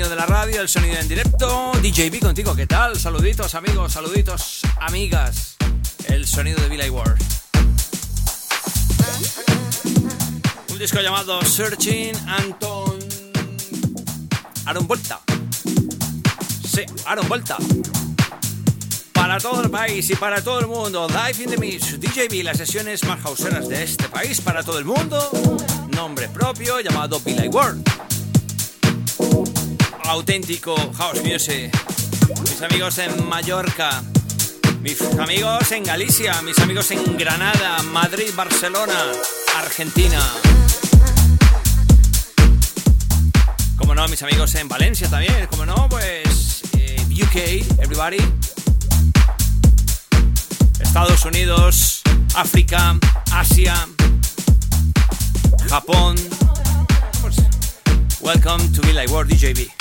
sonido de la radio, el sonido en directo. DJB contigo, ¿qué tal? Saluditos amigos, saluditos amigas. El sonido de Billy Ward. Un disco llamado Searching Anton Aaron Vuelta. Sí, Aaron Vuelta. Para todo el país y para todo el mundo, Live in the Mix, DJB, las sesiones más houseeras de este país para todo el mundo. Nombre propio llamado Billy World. Auténtico house music. Mis amigos en Mallorca, mis amigos en Galicia, mis amigos en Granada, Madrid, Barcelona, Argentina. Como no, mis amigos en Valencia también. Como no, pues eh, UK, everybody. Estados Unidos, África, Asia, Japón. Welcome to Be Like World DJB.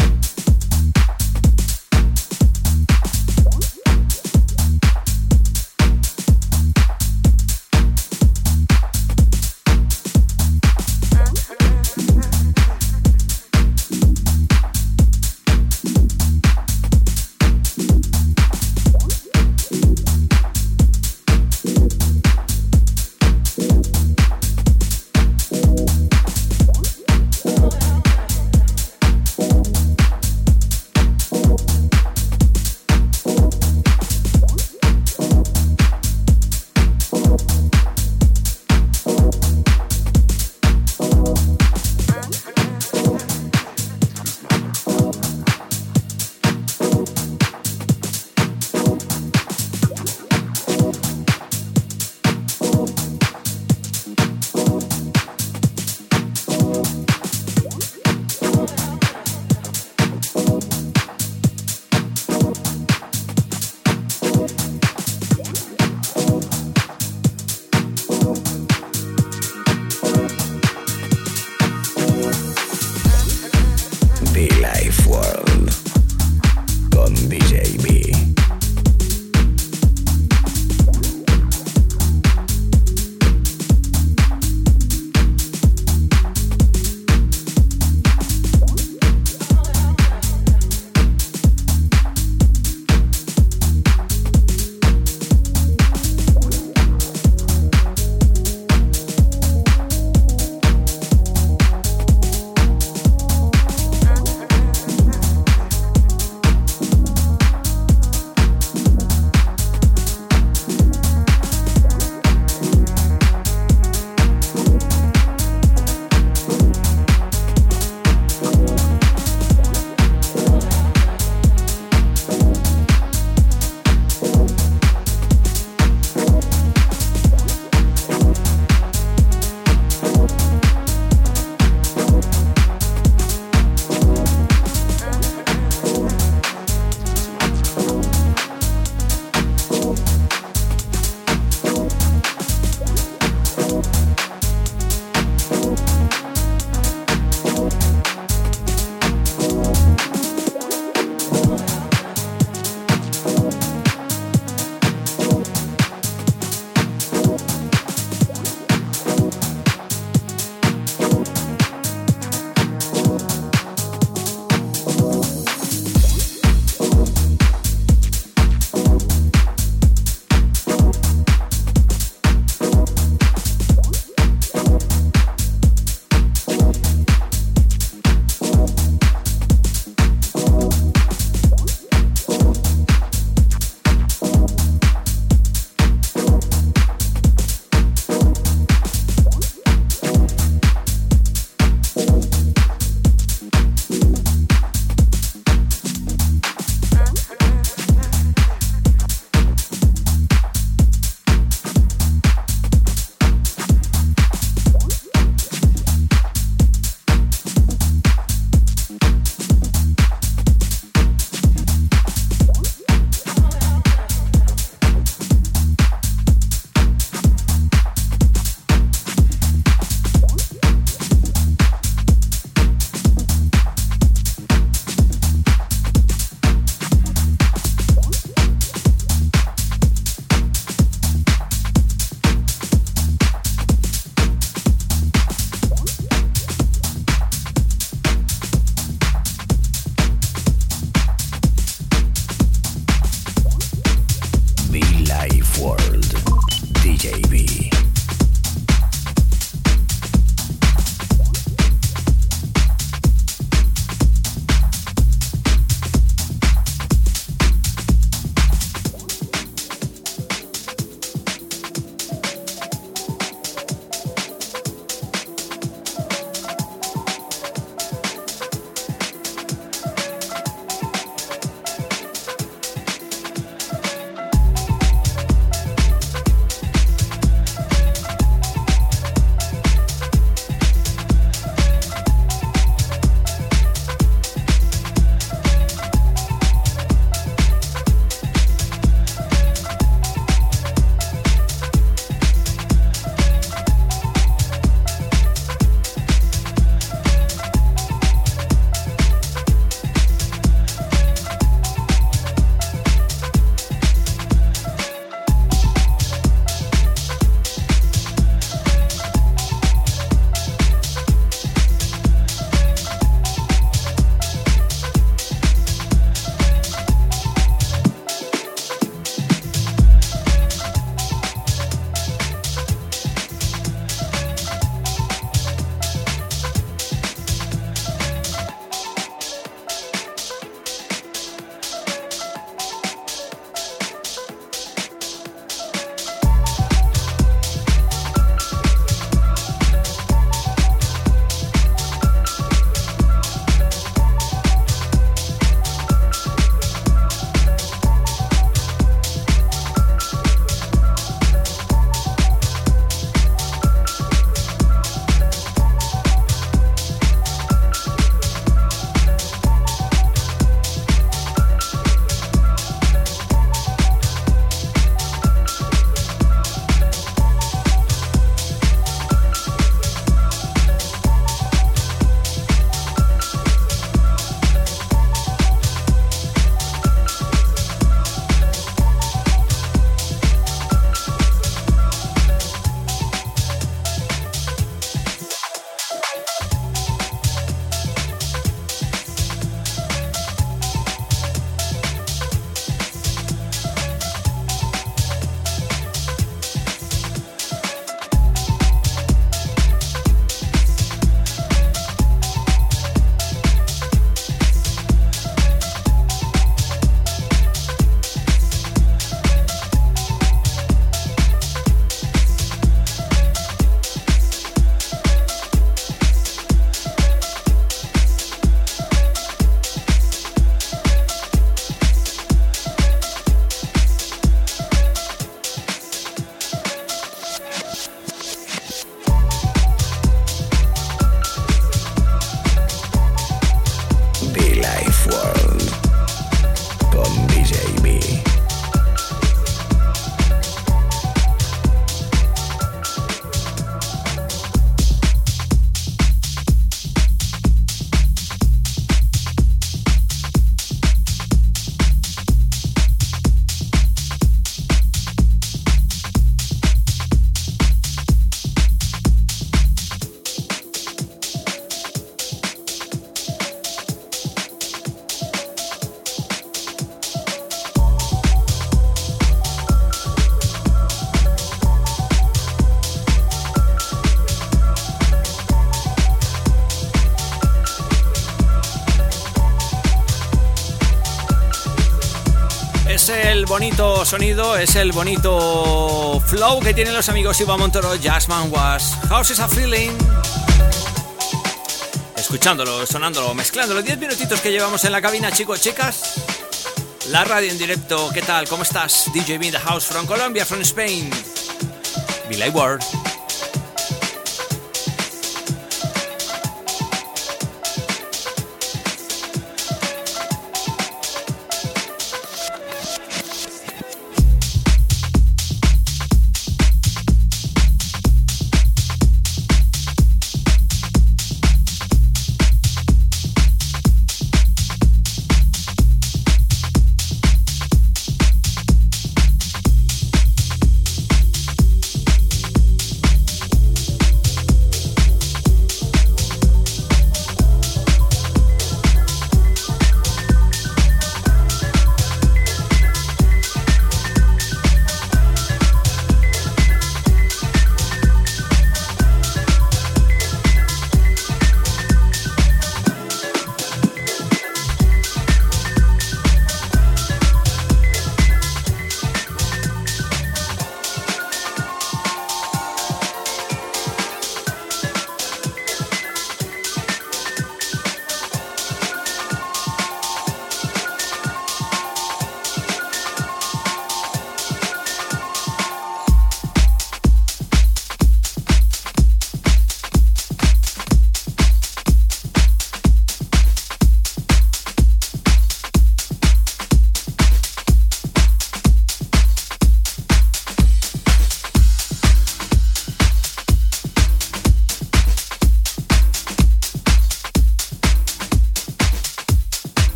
Bonito sonido, es el bonito flow que tienen los amigos Iba Montoro, Jazzman Was. House is a feeling. Escuchándolo, sonándolo, mezclándolo. 10 minutitos que llevamos en la cabina, chicos, chicas. La radio en directo, ¿qué tal? ¿Cómo estás? DJ B in the house from Colombia, from Spain. Billy Ward.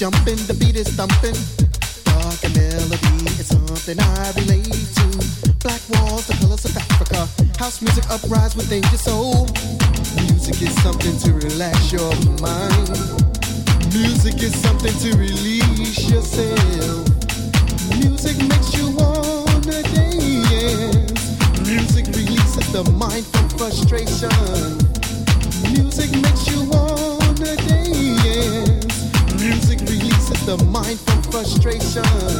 jumping, the beat is thumping. Dark melody, it's something I relate to. Black walls, the colors of Africa. House music uprise within your soul. Music is something to relax your mind. Music is something to release yourself. frustration.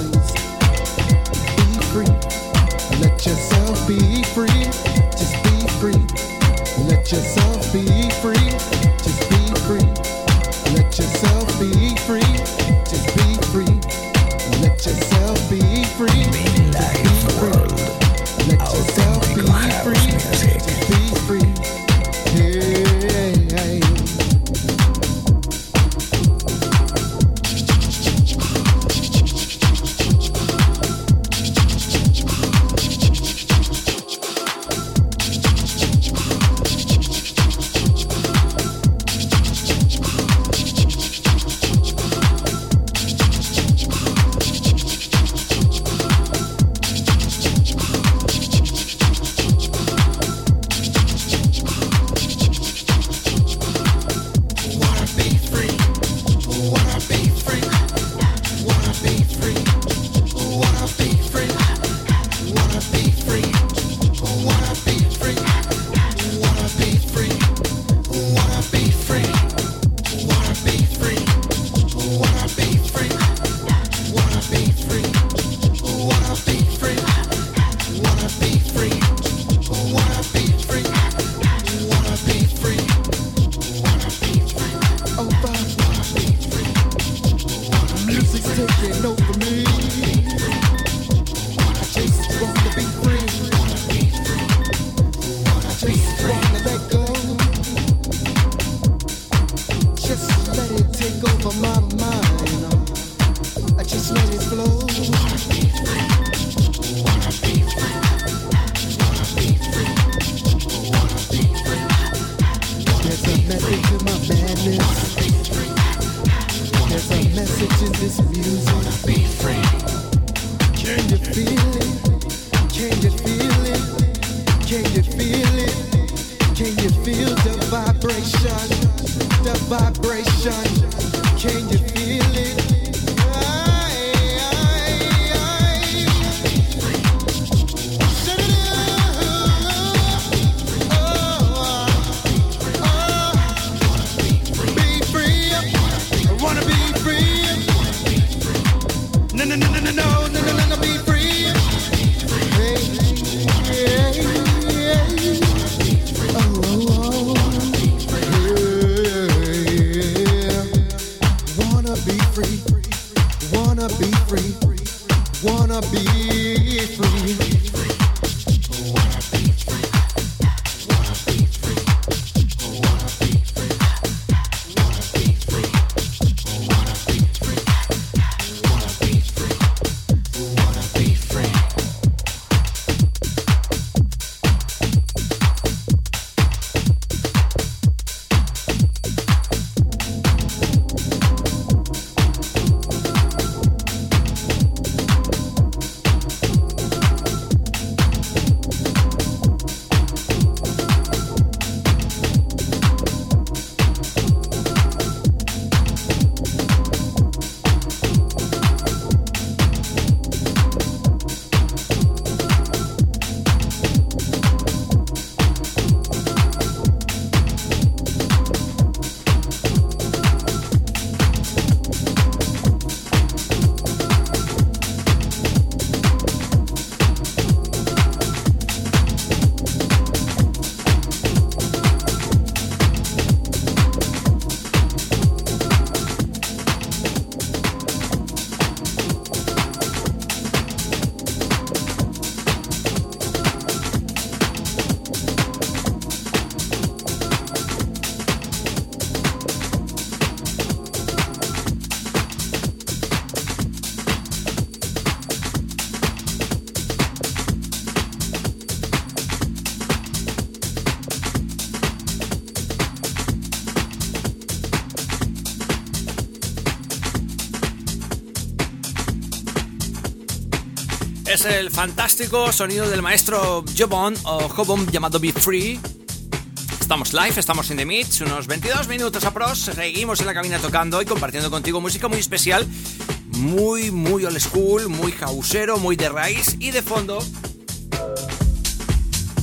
just fantástico sonido del maestro Jobon o Jobon llamado Be Free. Estamos live, estamos en The Mix, unos 22 minutos a pros. Seguimos en la cabina tocando y compartiendo contigo música muy especial, muy, muy old school, muy causero, muy de raíz y de fondo.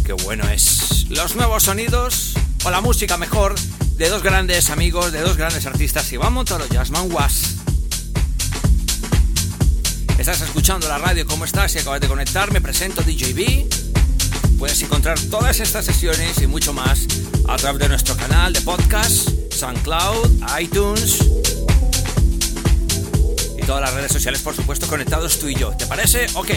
Qué bueno es. Los nuevos sonidos o la música mejor de dos grandes amigos, de dos grandes artistas, Iván Montoro y Jasmine Was. Estás escuchando la radio, ¿cómo estás? Si acabas de conectar, me presento DJB. Puedes encontrar todas estas sesiones y mucho más a través de nuestro canal de podcast, SoundCloud, iTunes y todas las redes sociales, por supuesto, conectados tú y yo. ¿Te parece? Ok.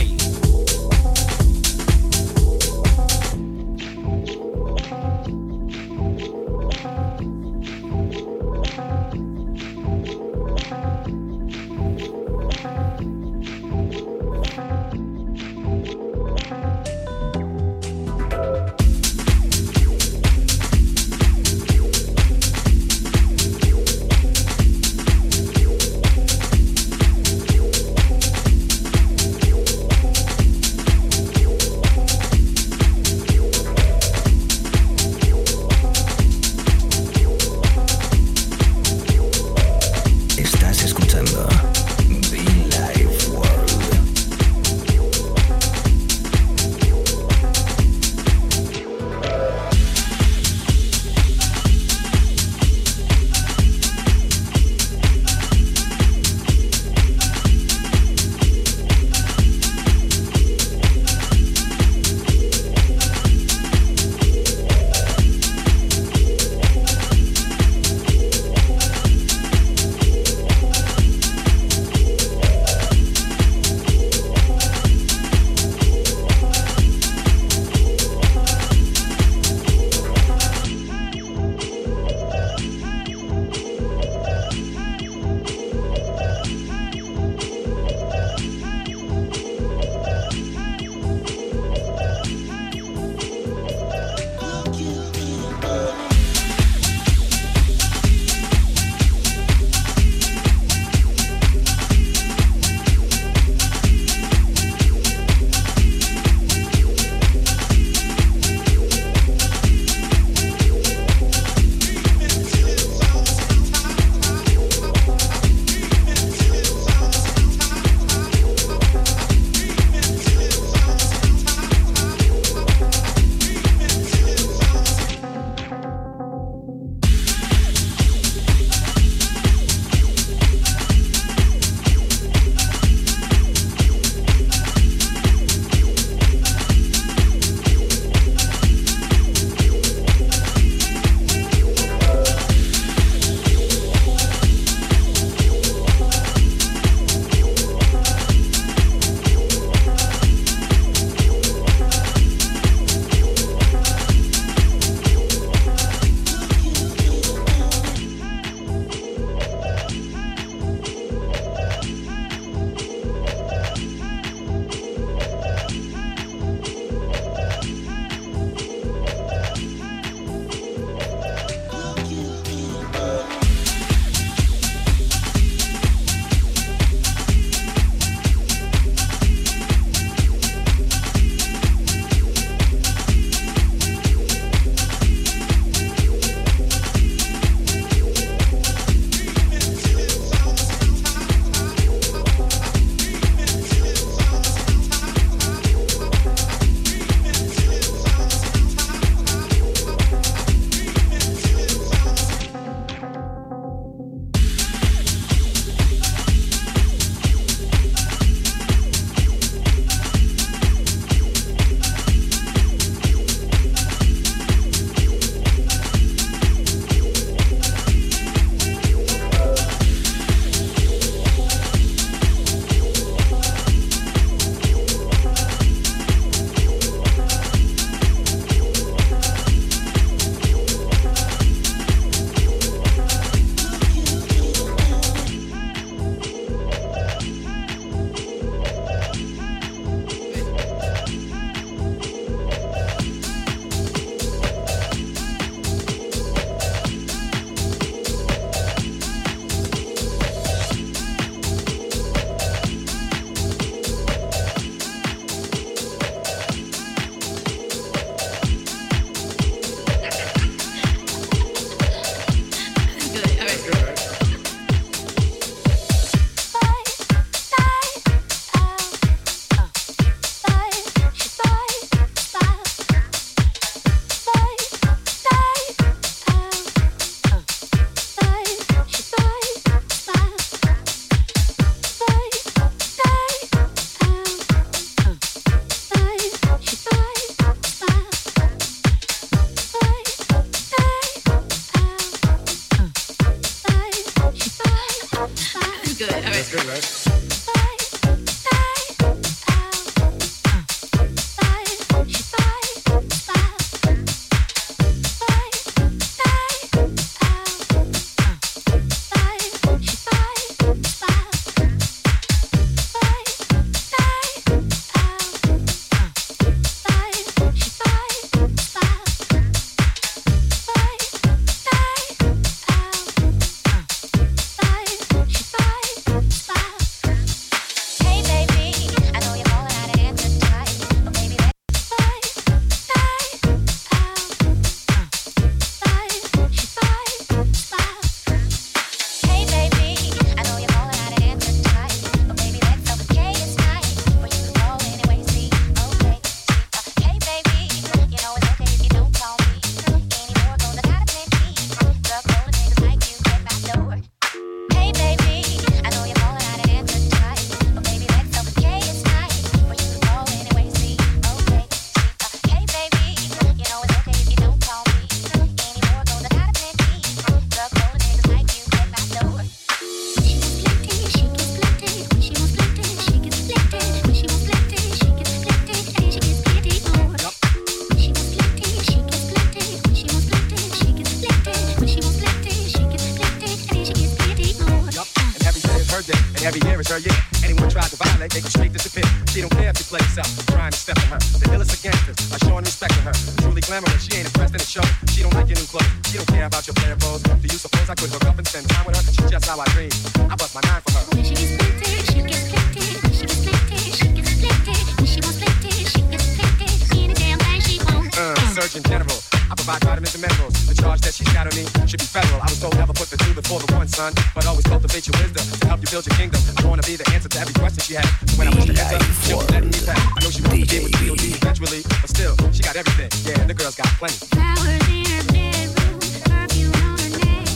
by God and instrumentals. The charge that she's got on me should be federal. I was told never put the two before the one, son. But always cultivate your wisdom to help you build your kingdom. I wanna be the answer to every question she had. So when I was the answer, she'll be letting me back. I know she wants to be with DOD eventually, but still, she got everything. Yeah, and the girl's got plenty. Flowers in her bedroom, perfume on her neck,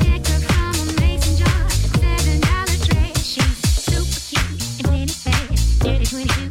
nectar from a mason jar, seven dollar tray. She's super cute and plenty fast, twenty.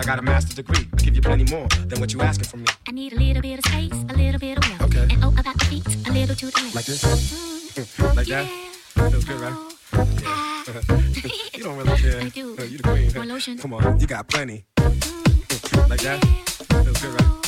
I got a master's degree. I give you plenty more than what you asking from me. I need a little bit of space, a little bit of wealth. Okay. And oh, about the feet, a little too the. Like this? Mm-hmm. like yeah. that? Feels good, right? Yeah. you don't really care. I do. You the queen. More lotion. Come on, you got plenty. Mm-hmm. like that? Feels good, right?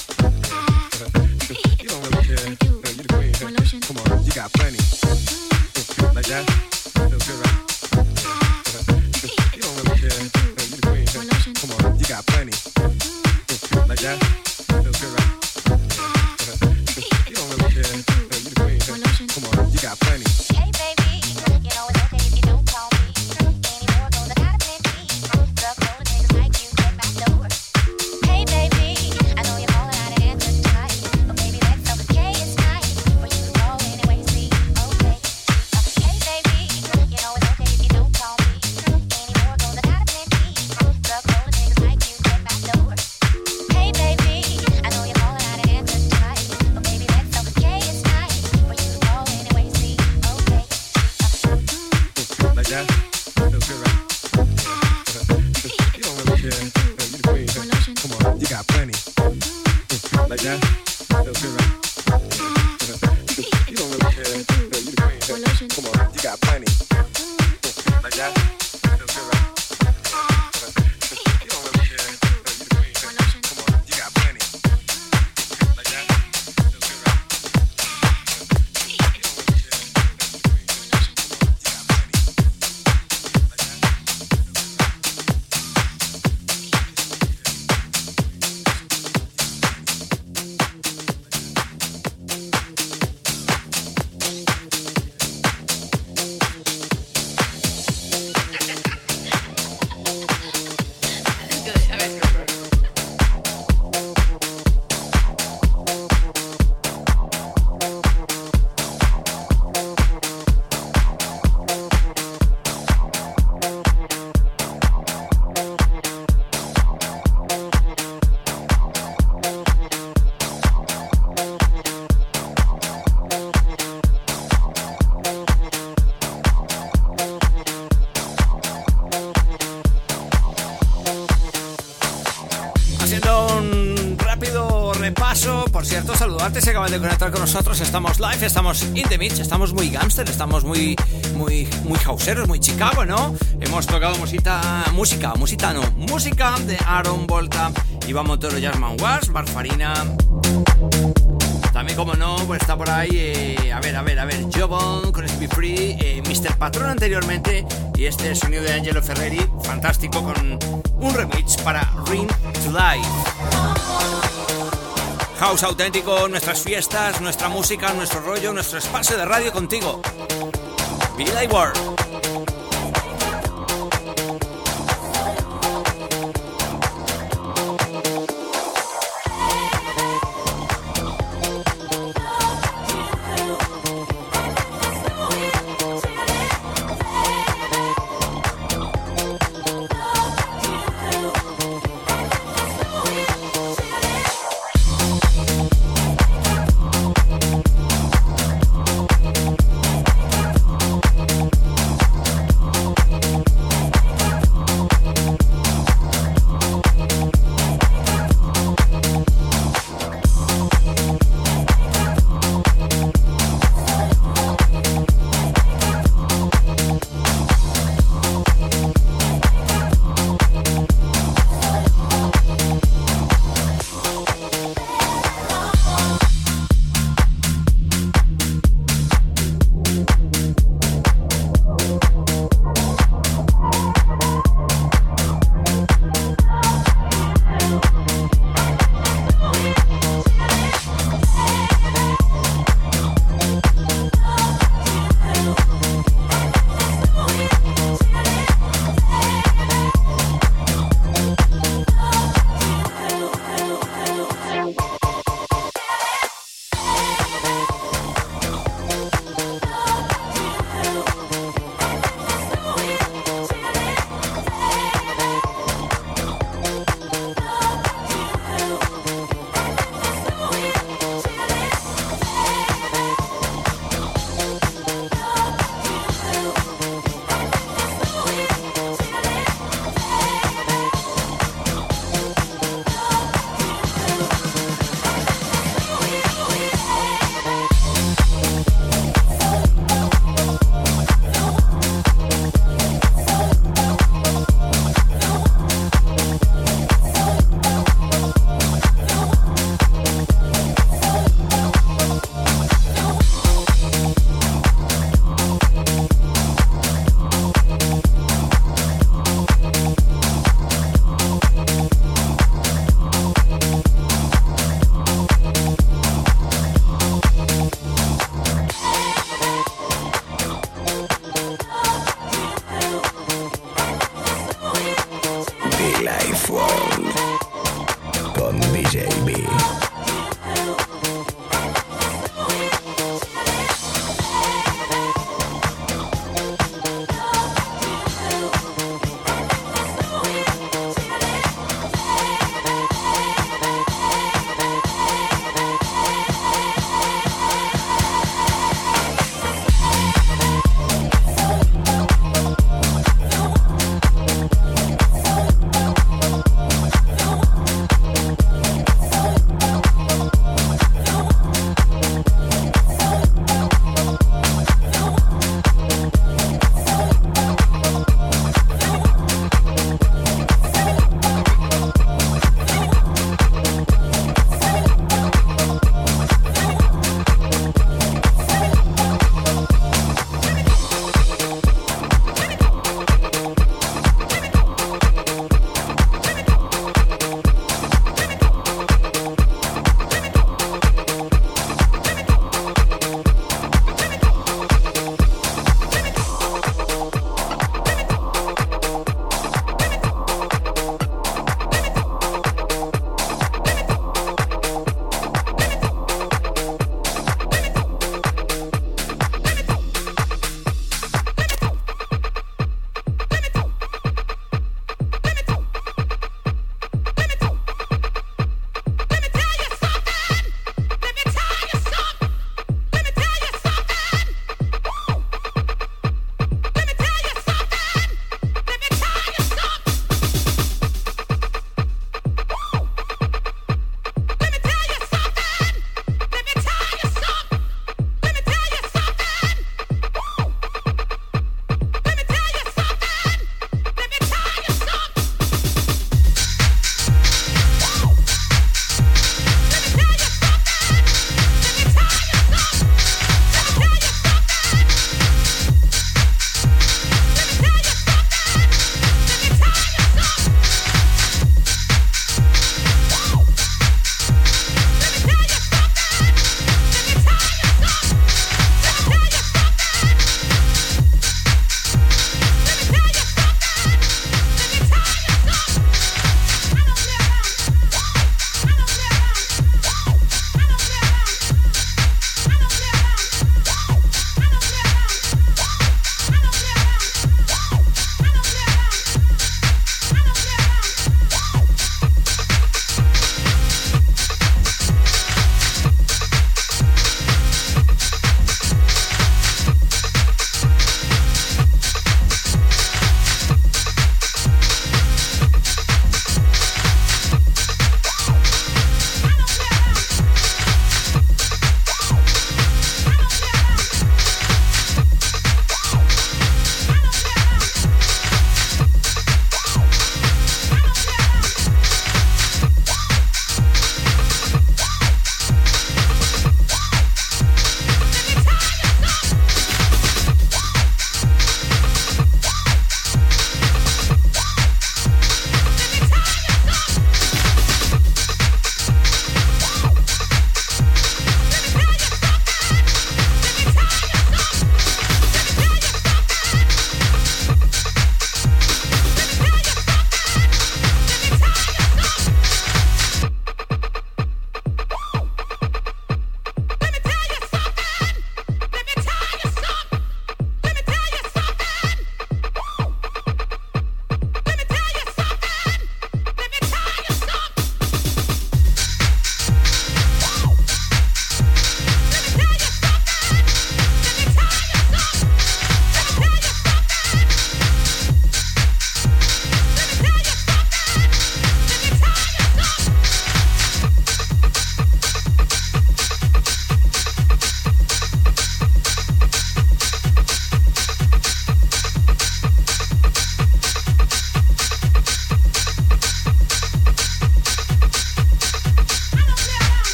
Saludarte si acabas de conectar con nosotros. Estamos live, estamos in the mix, estamos muy gangster, estamos muy, muy, muy houseeros, muy Chicago, ¿no? Hemos tocado música, música, música no, música de Aaron Volta, Iván Montero, Jasmine Wars, Barfarina. También, como no, pues está por ahí, eh, a ver, a ver, a ver, Jobon con Be Free, eh, Mr. Patrón anteriormente y este sonido de Angelo Ferreri, fantástico, con un remix para Ring to Life. House auténtico, nuestras fiestas, nuestra música, nuestro rollo, nuestro espacio de radio contigo. Vida y World.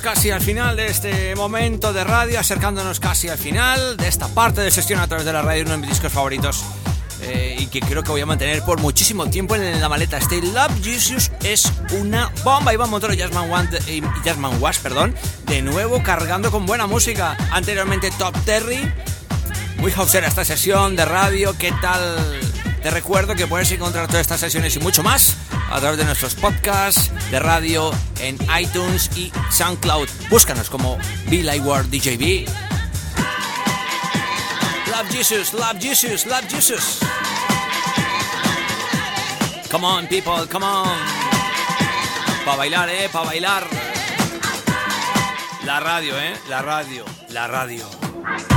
Casi al final de este momento de radio, acercándonos casi al final de esta parte de sesión a través de la radio, uno de mis discos favoritos eh, y que creo que voy a mantener por muchísimo tiempo en la maleta. Este Love Jesus es una bomba. Iván Montoro y Jasmine, y Jasmine Wash, perdón, de nuevo cargando con buena música. Anteriormente Top Terry, muy hausera esta sesión de radio. ¿Qué tal? Te recuerdo que puedes encontrar todas estas sesiones y mucho más a través de nuestros podcasts de radio en iTunes y SoundCloud. Búscanos como Be Like DJB. Love Jesus, love Jesus, love Jesus. Come on, people, come on. Pa' bailar, eh, pa' bailar. La radio, eh, la radio, la radio.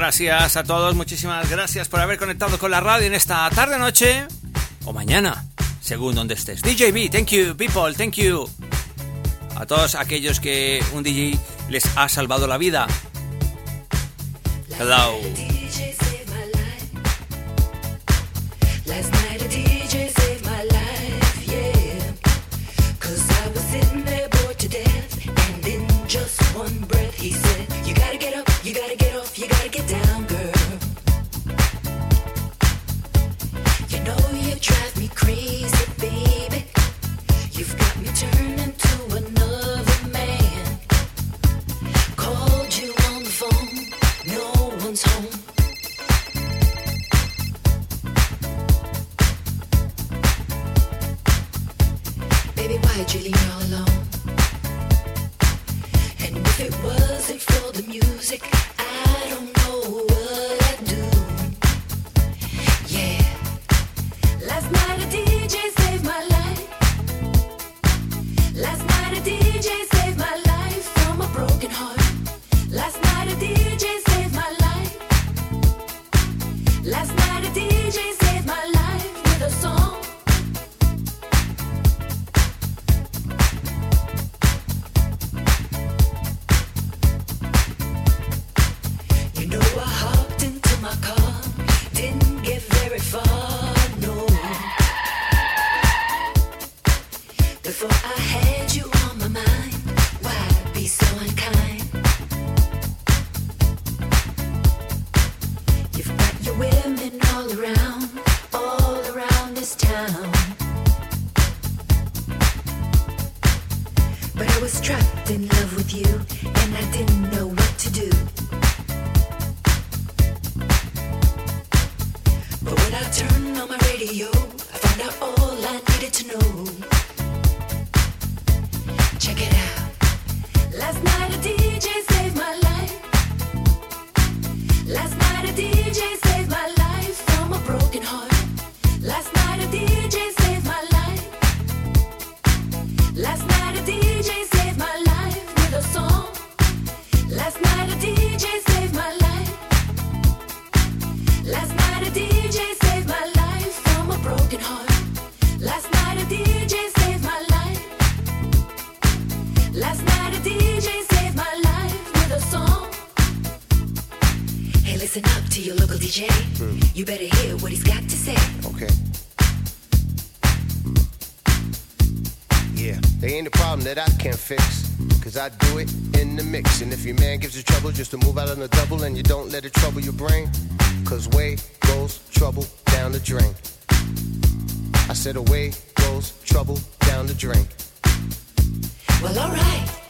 Gracias a todos, muchísimas gracias por haber conectado con la radio en esta tarde, noche o mañana, según donde estés. DJB, thank you, people, thank you. A todos aquellos que un DJ les ha salvado la vida. Hello. You better hear what he's got to say. Okay. Mm. Yeah, they ain't a problem that I can't fix. Cause I do it in the mix. And if your man gives you trouble just to move out on the double and you don't let it trouble your brain, cause way goes trouble down the drain. I said away goes trouble down the drain. Well, alright.